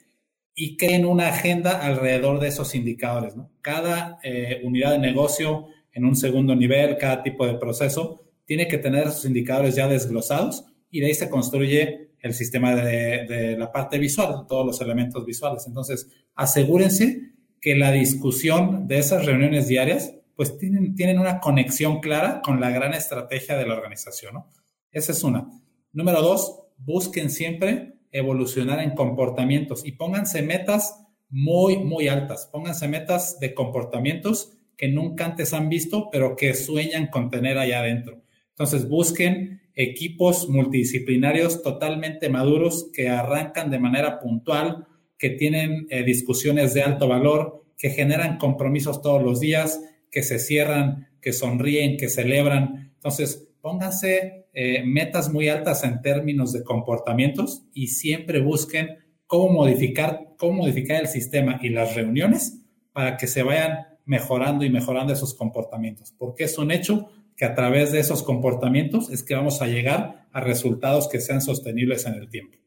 y creen una agenda alrededor de esos indicadores. ¿no? Cada eh, unidad de negocio en un segundo nivel, cada tipo de proceso, tiene que tener esos indicadores ya desglosados y de ahí se construye el sistema de, de la parte visual, todos los elementos visuales. Entonces, asegúrense que la discusión de esas reuniones diarias pues tienen, tienen una conexión clara con la gran estrategia de la organización. ¿no? Esa es una. Número dos, busquen siempre evolucionar en comportamientos y pónganse metas muy, muy altas. Pónganse metas de comportamientos que nunca antes han visto, pero que sueñan con tener allá adentro. Entonces, busquen equipos multidisciplinarios totalmente maduros que arrancan de manera puntual, que tienen eh, discusiones de alto valor, que generan compromisos todos los días, que se cierran, que sonríen, que celebran. Entonces, pónganse eh, metas muy altas en términos de comportamientos y siempre busquen cómo modificar, cómo modificar el sistema y las reuniones para que se vayan mejorando y mejorando esos comportamientos, porque es un hecho que a través de esos comportamientos es que vamos a llegar a resultados que sean sostenibles en el tiempo.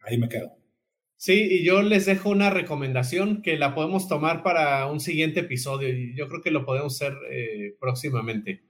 Ahí me quedo. Sí, y yo les dejo una recomendación que la podemos tomar para un siguiente episodio y yo creo que lo podemos hacer eh, próximamente.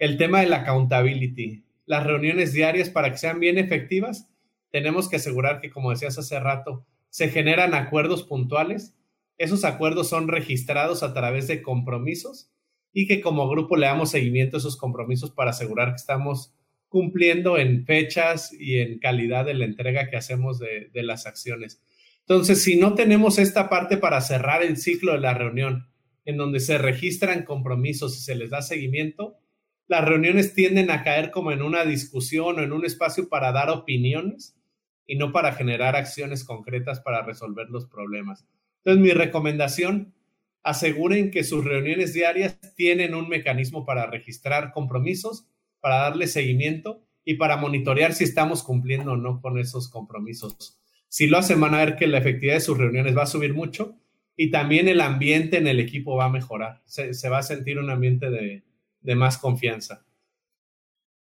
El tema de la accountability. Las reuniones diarias para que sean bien efectivas, tenemos que asegurar que, como decías hace rato, se generan acuerdos puntuales. Esos acuerdos son registrados a través de compromisos y que como grupo le damos seguimiento a esos compromisos para asegurar que estamos cumpliendo en fechas y en calidad de la entrega que hacemos de, las acciones. Entonces, si no tenemos esta parte para cerrar el ciclo de la reunión, en donde se registran compromisos y se les da seguimiento, las reuniones tienden a caer como en una discusión o en un espacio para dar opiniones y no para generar acciones concretas para resolver los problemas. Entonces, mi recomendación, aseguren que sus reuniones diarias tienen un mecanismo para registrar compromisos para darle seguimiento y para monitorear si estamos cumpliendo o no con esos compromisos. Si lo hacen, van a ver que la efectividad de sus reuniones va a subir mucho y también el ambiente en el equipo va a mejorar. Se, va a sentir un ambiente de, de más confianza.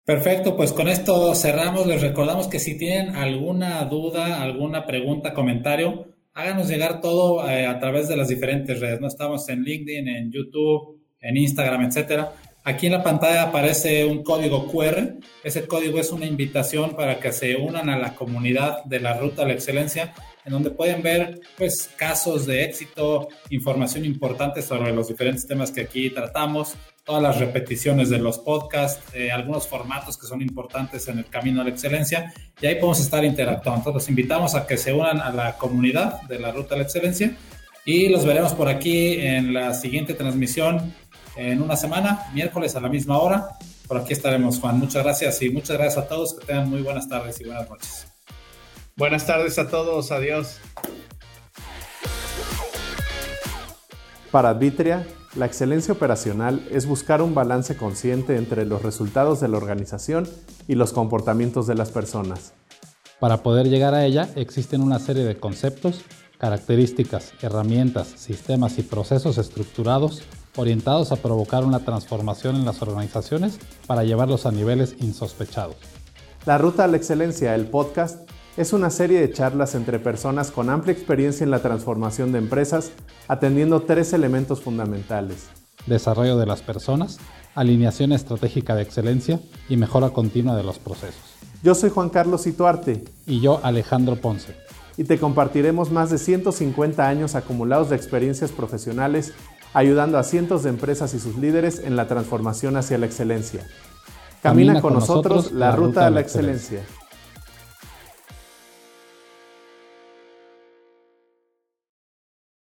Perfecto, pues con esto cerramos. Les recordamos que si tienen alguna duda, alguna pregunta, comentario, háganos llegar todo eh, a través de las diferentes redes. No estamos en LinkedIn, en YouTube, en Instagram, etcétera. Aquí en la pantalla aparece un código QR. Ese código es una invitación para que se unan a la comunidad de la Ruta a la Excelencia, en donde pueden ver pues, casos de éxito, información importante sobre los diferentes temas que aquí tratamos, todas las repeticiones de los podcasts, eh, algunos formatos que son importantes en el camino a la excelencia, y ahí podemos estar interactuando. Entonces, los invitamos a que se unan a la comunidad de la Ruta a la Excelencia y los veremos por aquí en la siguiente transmisión en una semana, miércoles a la misma hora. Por aquí estaremos, Juan. Muchas gracias y muchas gracias a todos. Que tengan muy buenas tardes y buenas noches. Buenas tardes a todos. Adiós. Para Advitria, la excelencia operacional es buscar un balance consciente entre los resultados de la organización y los comportamientos de las personas. Para poder llegar a ella existen una serie de conceptos, características, herramientas, sistemas y procesos estructurados orientados a provocar una transformación en las organizaciones para llevarlos a niveles insospechados. La Ruta a la Excelencia, el podcast, es una serie de charlas entre personas con amplia experiencia en la transformación de empresas, atendiendo tres elementos fundamentales. Desarrollo de las personas, alineación estratégica de excelencia y mejora continua de los procesos. Yo soy Juan Carlos Ituarte. Y yo Alejandro Ponce. Y te compartiremos más de 150 años acumulados de experiencias profesionales ayudando a cientos de empresas y sus líderes en la transformación hacia la excelencia. Camina, con, nosotros, la ruta a la excelencia.